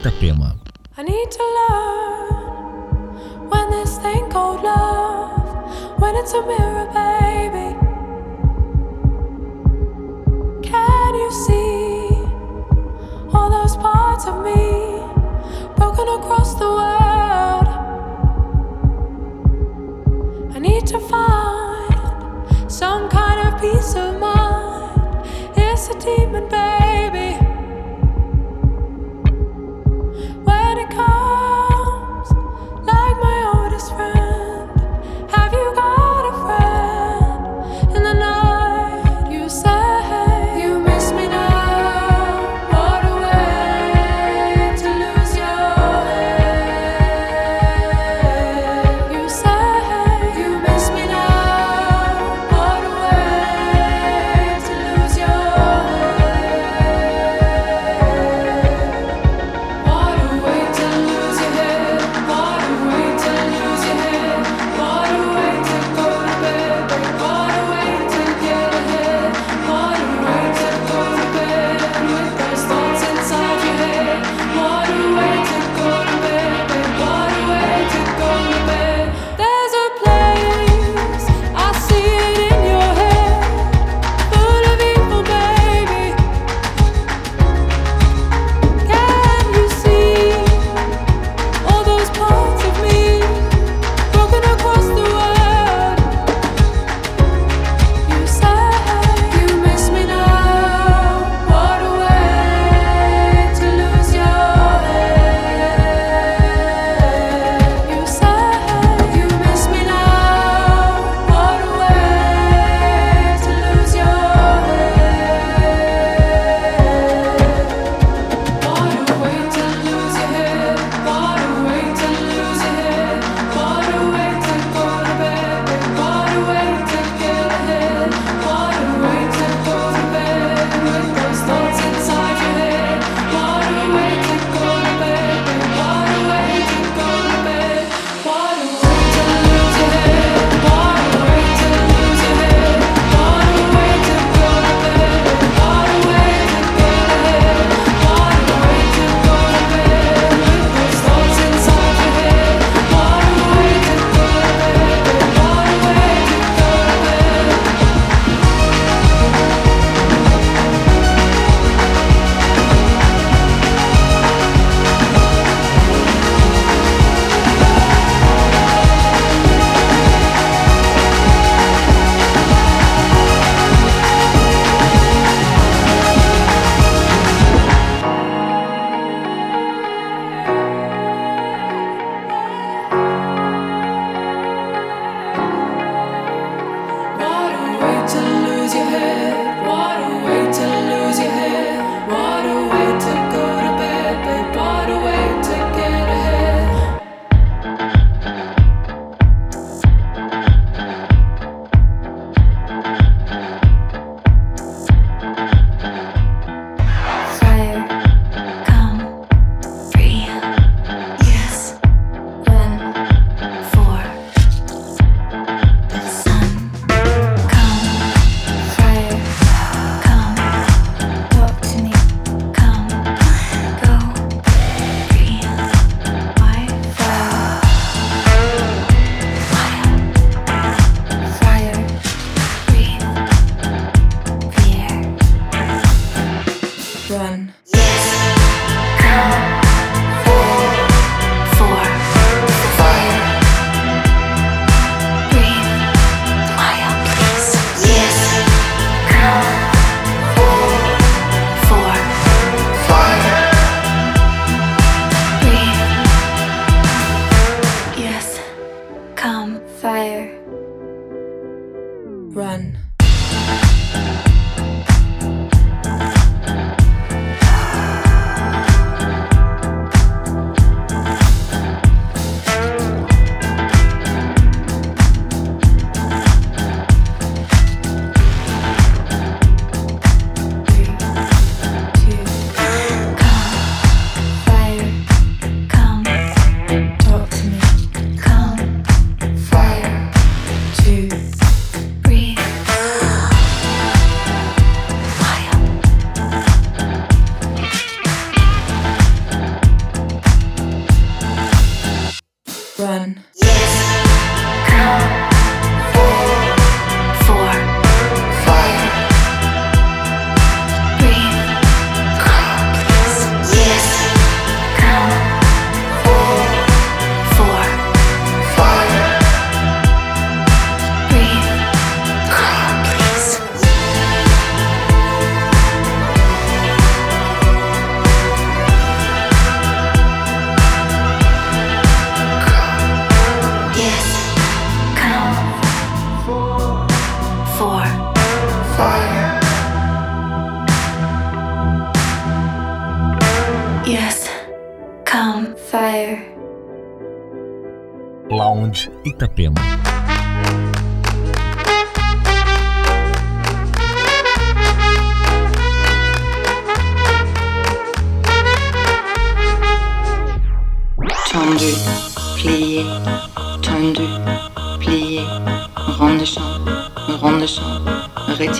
Itapema. I need to learn when this thing called love, when it's a mirror, baby. Can you see all those parts of me broken across the world?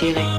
Dans mon corps.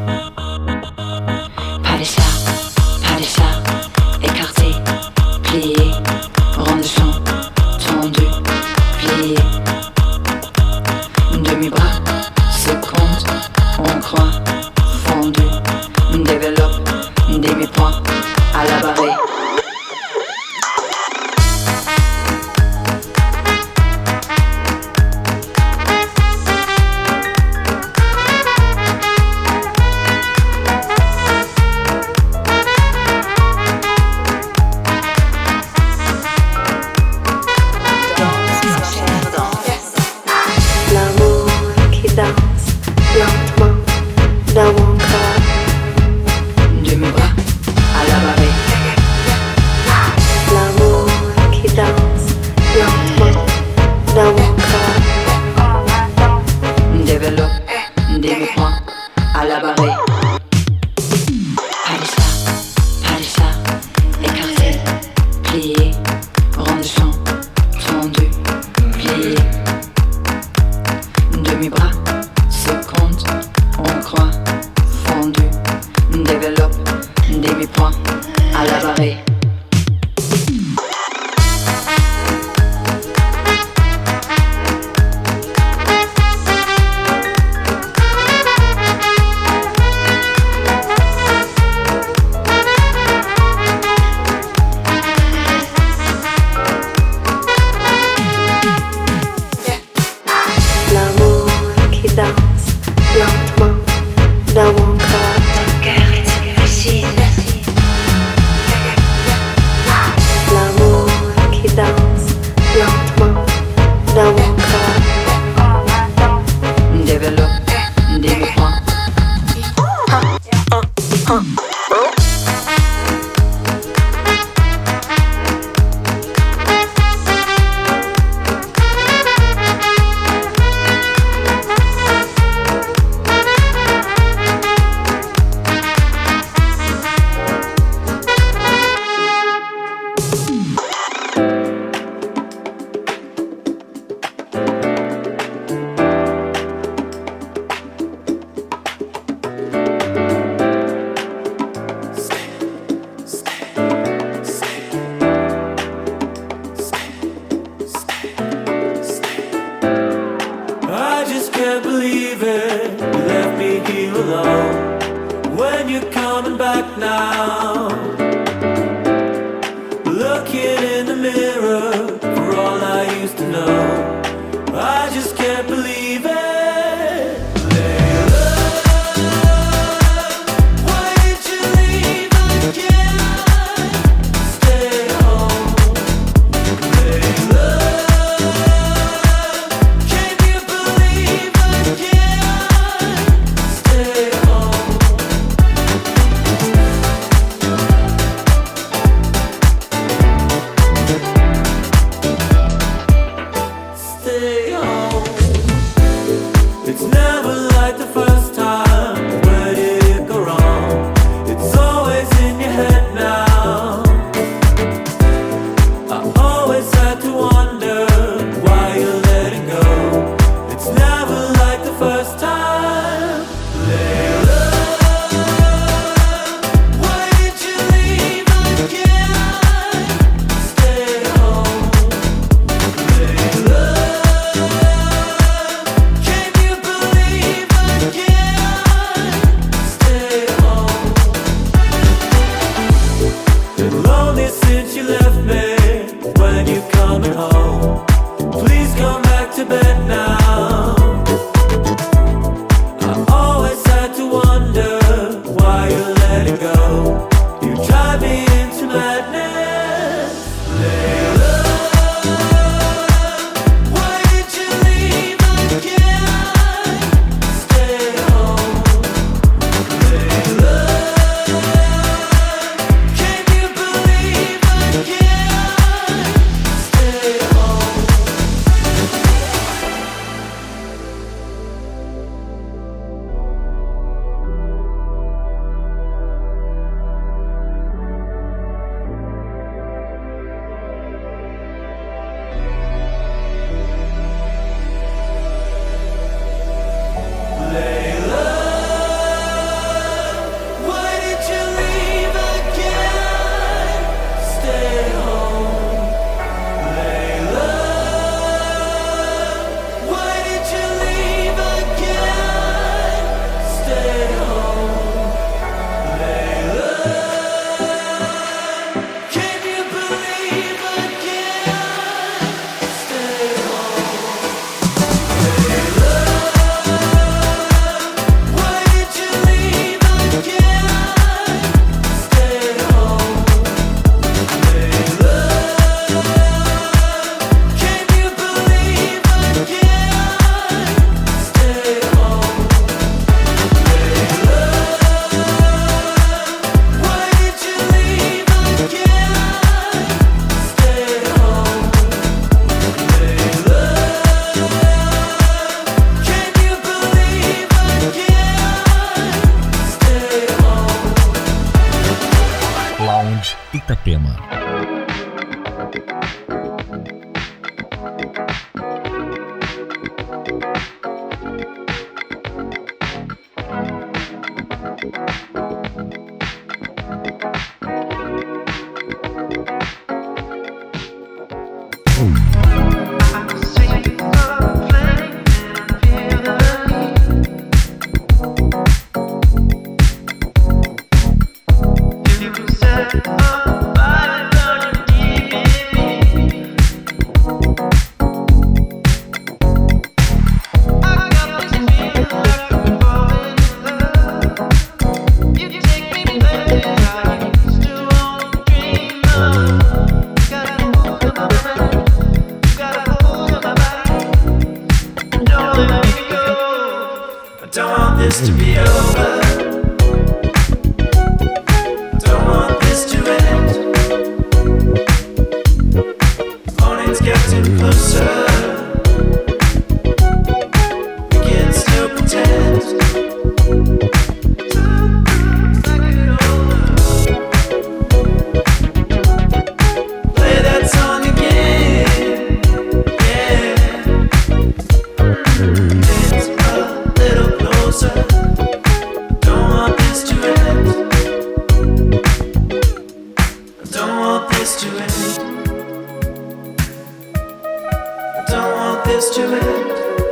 this to it.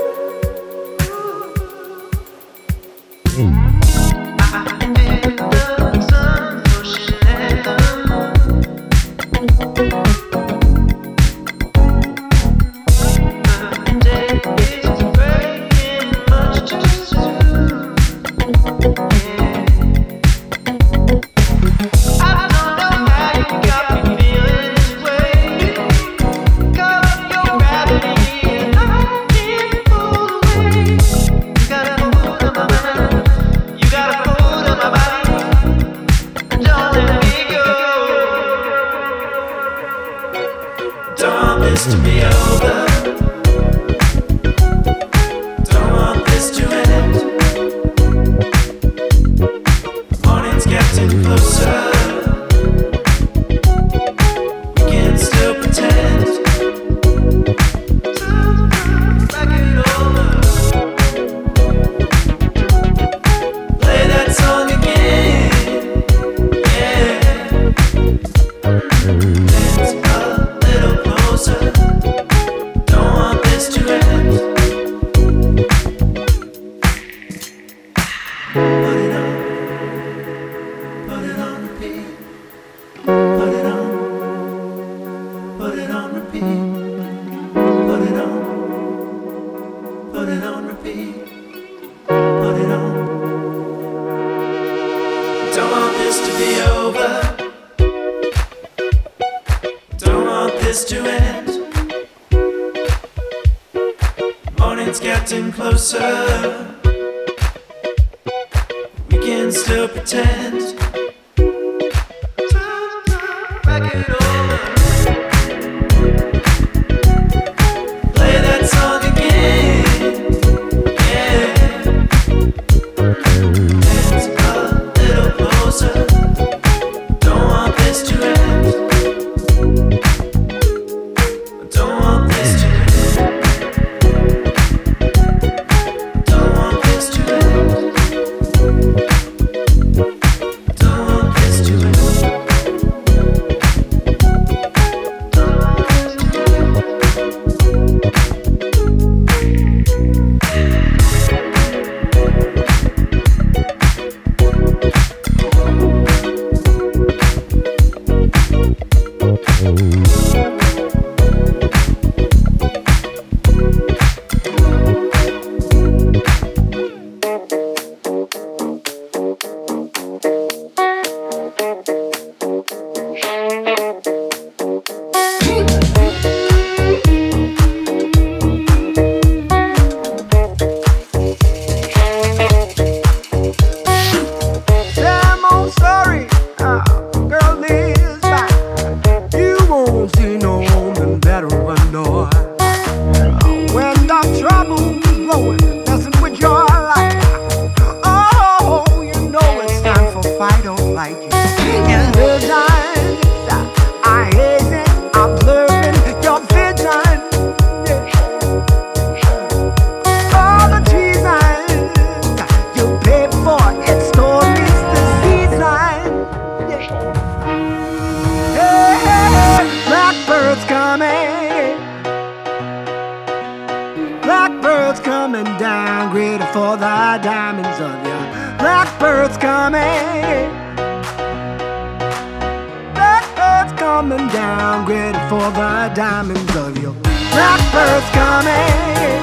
diamonds of your blackbird's coming.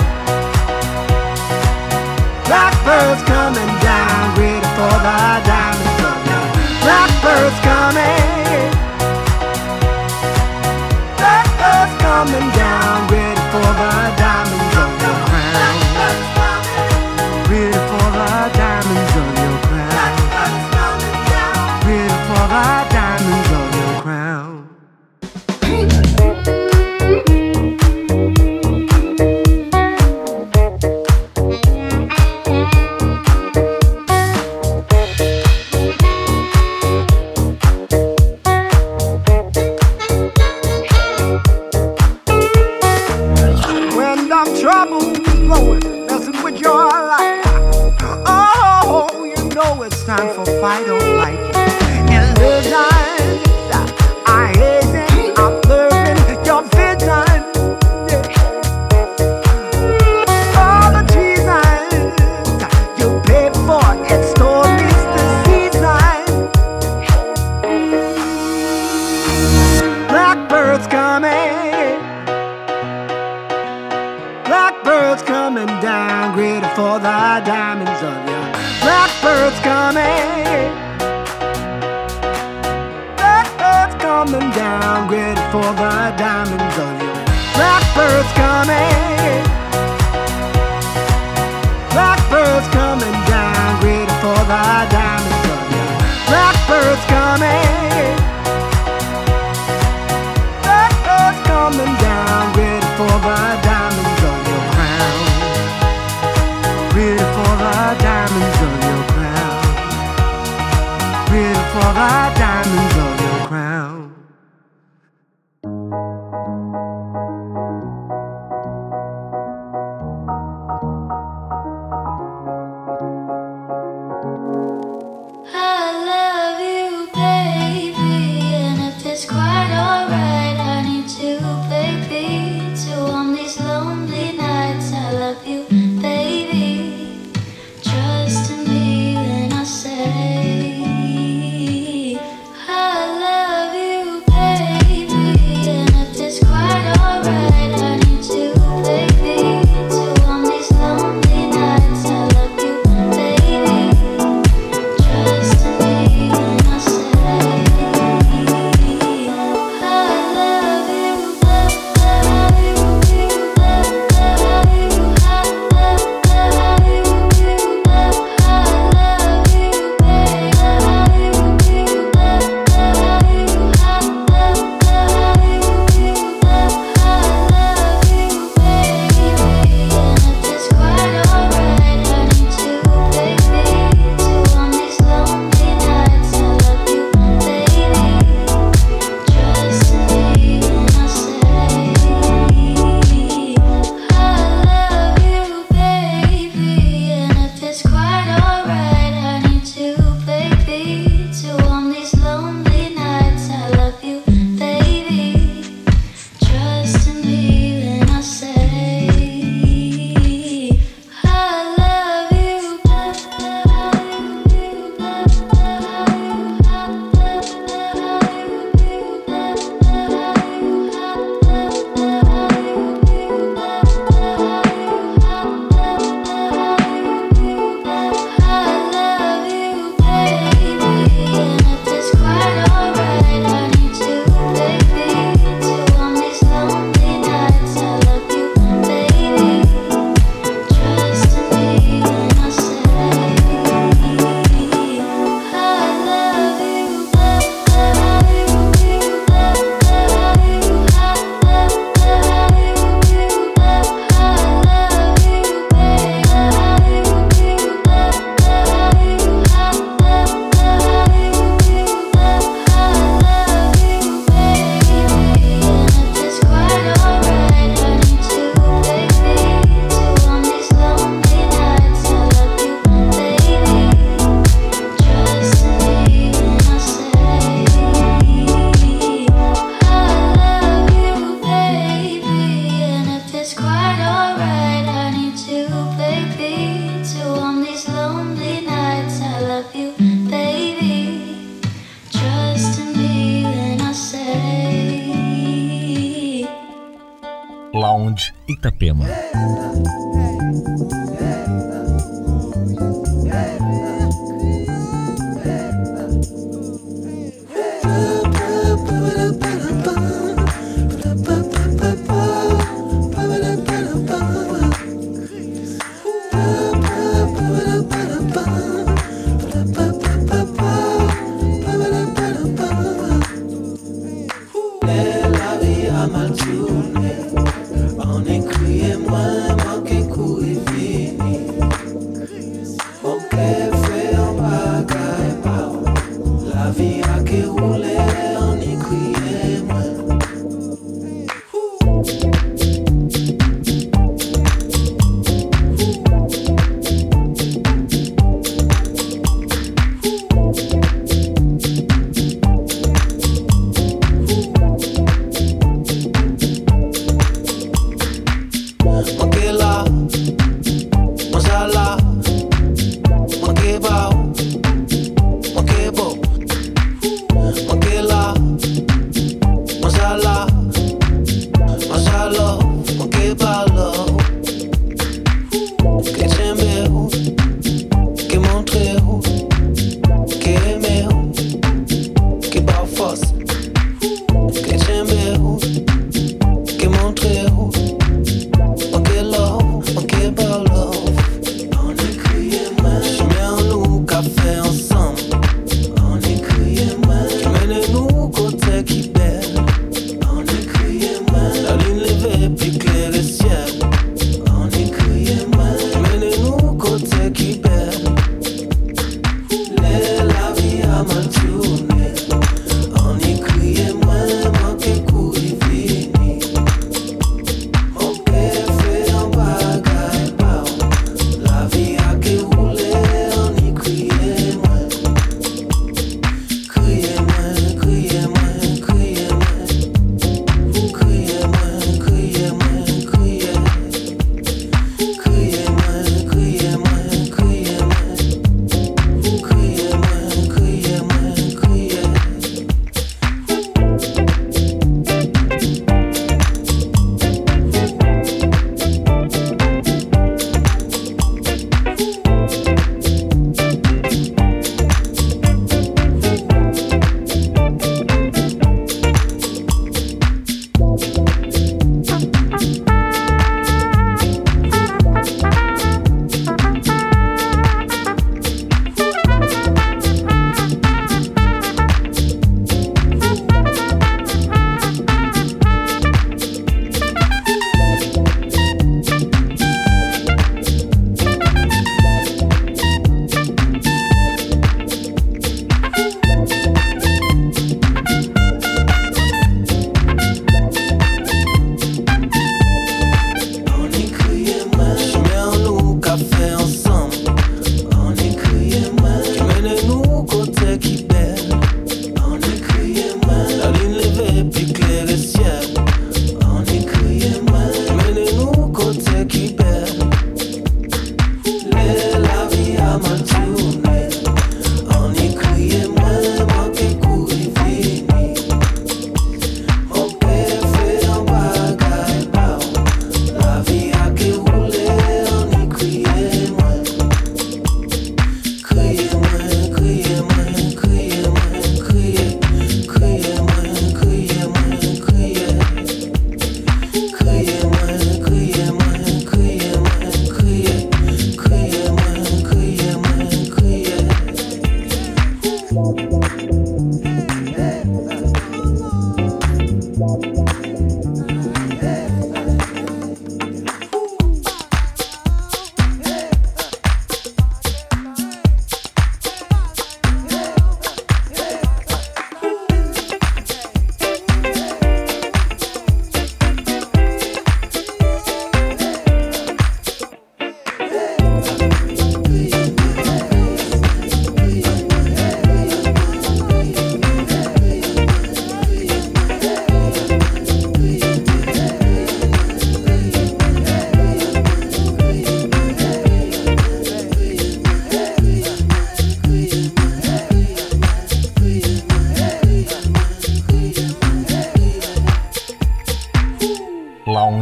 Blackbird's coming down, ready for the diamonds of your blackbird's coming. Blackbird's coming down, ready for the diamonds.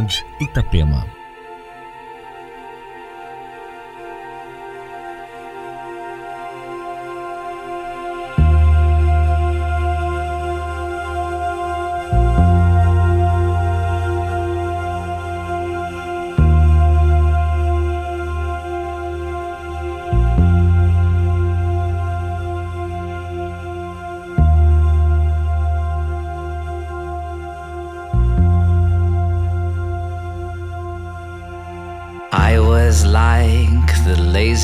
Lounge Itapema.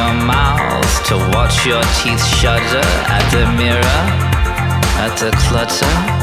Your mouth to watch your teeth shudder at the mirror at the clutter,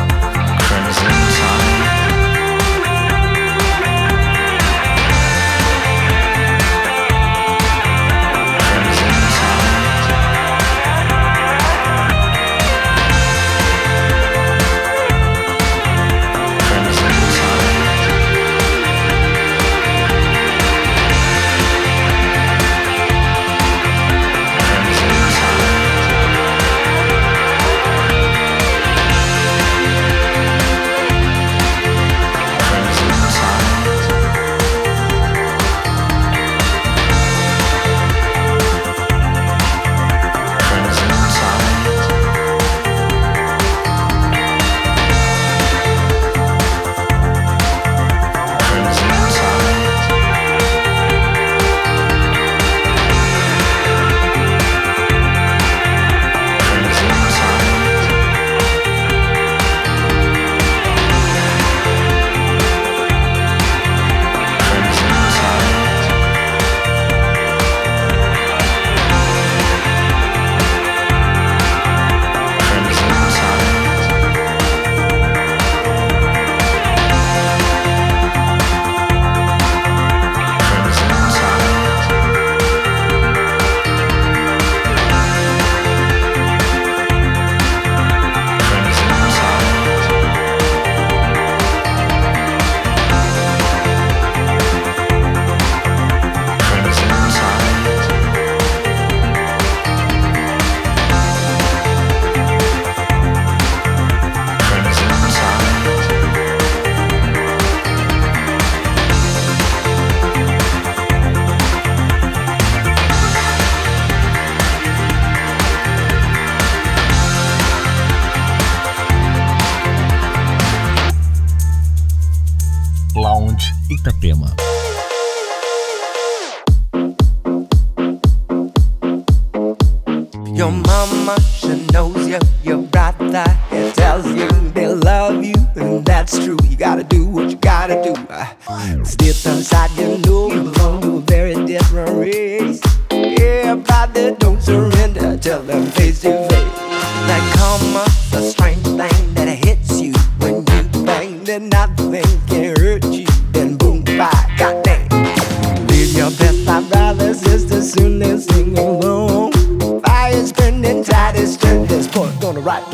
mama, she knows you. Your right there. it tells you they love you, and that's true. You gotta do what you gotta do. Uh, it's different side, you know you belong to a very different race. Everybody don't surrender, tell them face to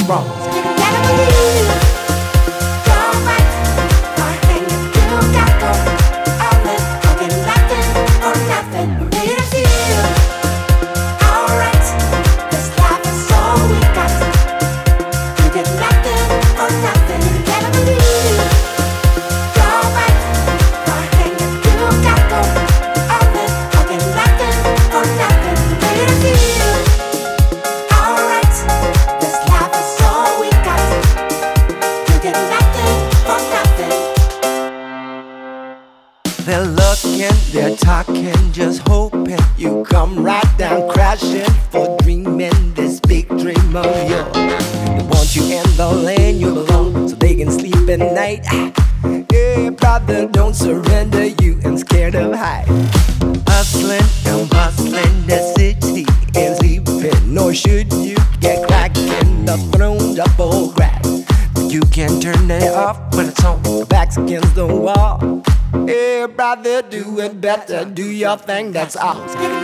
drums. nothing that's ours. You